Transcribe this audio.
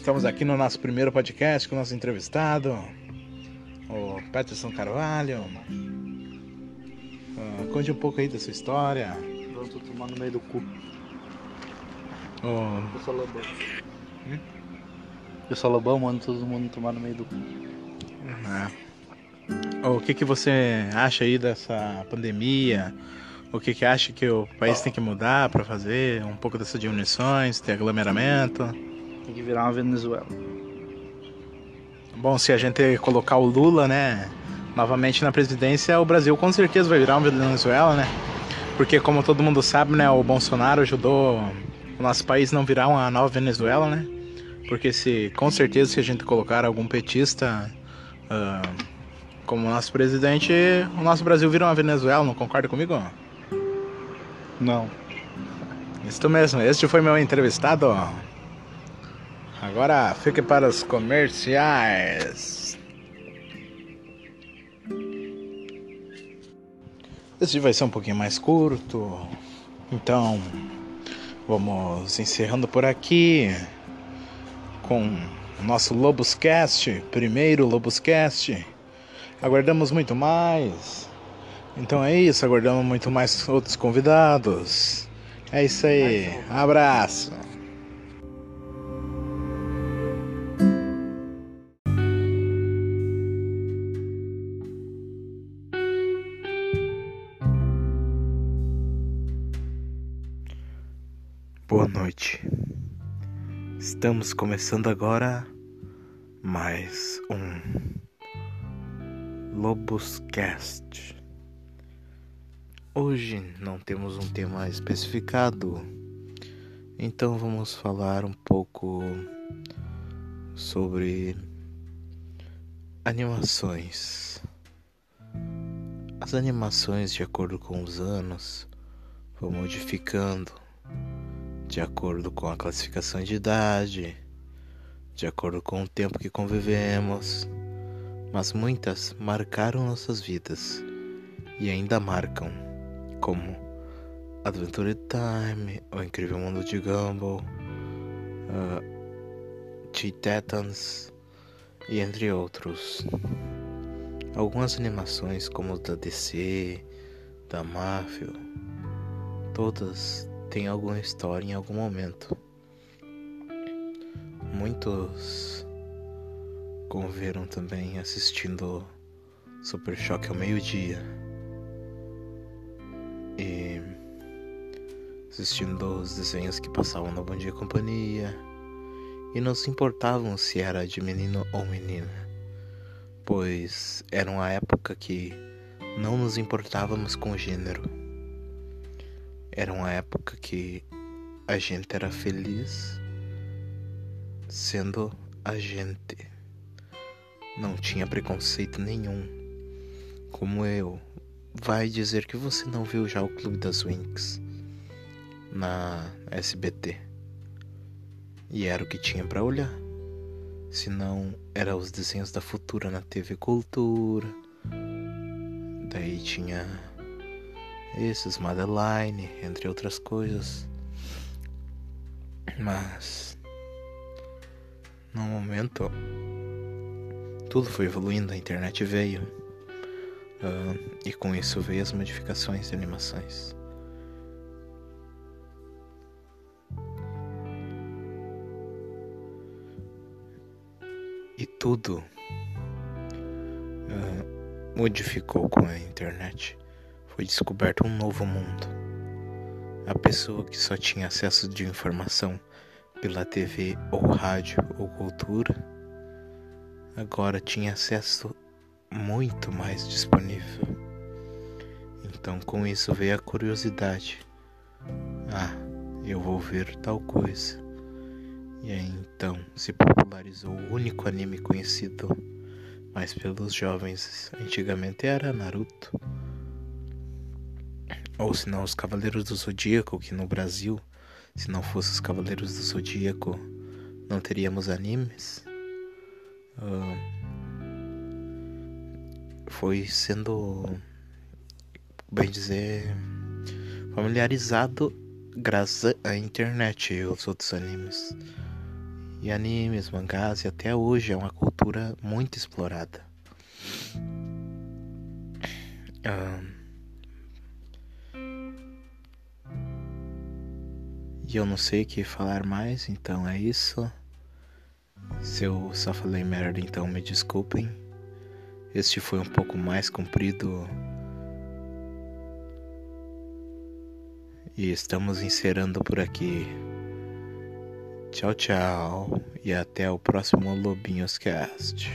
Estamos aqui no nosso primeiro podcast com o nosso entrevistado, o Peterson Carvalho. Uh, conte um pouco aí da sua história. Eu tô tomando no meio do cu. Oh, Eu sou lobão. Hum? Eu sou lobão, mano, todo mundo tomar no meio do cu. é. O que, que você acha aí dessa pandemia? O que, que acha que o país tem que mudar para fazer um pouco dessas diminuições, ter aglomeramento? Tem que virar uma Venezuela. Bom, se a gente colocar o Lula, né, novamente na presidência, o Brasil com certeza vai virar uma Venezuela, né? Porque como todo mundo sabe, né, o Bolsonaro ajudou o nosso país não virar uma nova Venezuela, né? Porque se com certeza se a gente colocar algum petista ah, como nosso presidente, o nosso Brasil vira uma Venezuela, não concorda comigo? Não. Isso mesmo, este foi meu entrevistado. Agora fique para os comerciais. Esse vai ser um pouquinho mais curto, então vamos encerrando por aqui com o nosso Loboscast, primeiro Loboscast. Aguardamos muito mais. Então é isso, aguardamos muito mais outros convidados. É isso aí. Abraço. Boa noite. Estamos começando agora mais um Loboscast. Hoje não temos um tema especificado, então vamos falar um pouco sobre animações. As animações, de acordo com os anos, vão modificando de acordo com a classificação de idade, de acordo com o tempo que convivemos, mas muitas marcaram nossas vidas e ainda marcam como Adventure Time, O Incrível Mundo de Gumball, uh, Titans e entre outros. Algumas animações como da DC, da Marvel, todas têm alguma história em algum momento. Muitos conviveram também assistindo Super Choque ao meio-dia e assistindo os desenhos que passavam na Bom Dia Companhia e não se importavam se era de menino ou menina, pois era uma época que não nos importávamos com o gênero. Era uma época que a gente era feliz sendo a gente. Não tinha preconceito nenhum. Como eu, vai dizer que você não viu já o Clube das Winx na SBT. E era o que tinha para olhar. Se não, era os desenhos da Futura na TV Cultura. Daí tinha esses, Madeline, entre outras coisas. Mas no momento tudo foi evoluindo, a internet veio. Uh, e com isso veio as modificações de animações. E tudo uh, modificou com a internet. Foi descoberto um novo mundo. A pessoa que só tinha acesso de informação pela TV ou rádio ou cultura agora tinha acesso muito mais disponível. Então, com isso veio a curiosidade. Ah, eu vou ver tal coisa. E aí então se popularizou o único anime conhecido mais pelos jovens antigamente era Naruto. Ou se não, os Cavaleiros do Zodíaco, que no Brasil, se não fosse os Cavaleiros do Zodíaco, não teríamos animes. Uh, foi sendo, bem dizer, familiarizado graças à internet e os outros animes. E animes, mangás, e até hoje é uma cultura muito explorada. E eu não sei o que falar mais, então é isso. Se eu só falei merda, então me desculpem. Este foi um pouco mais comprido. E estamos encerrando por aqui. Tchau, tchau. E até o próximo Lobinhos Cast.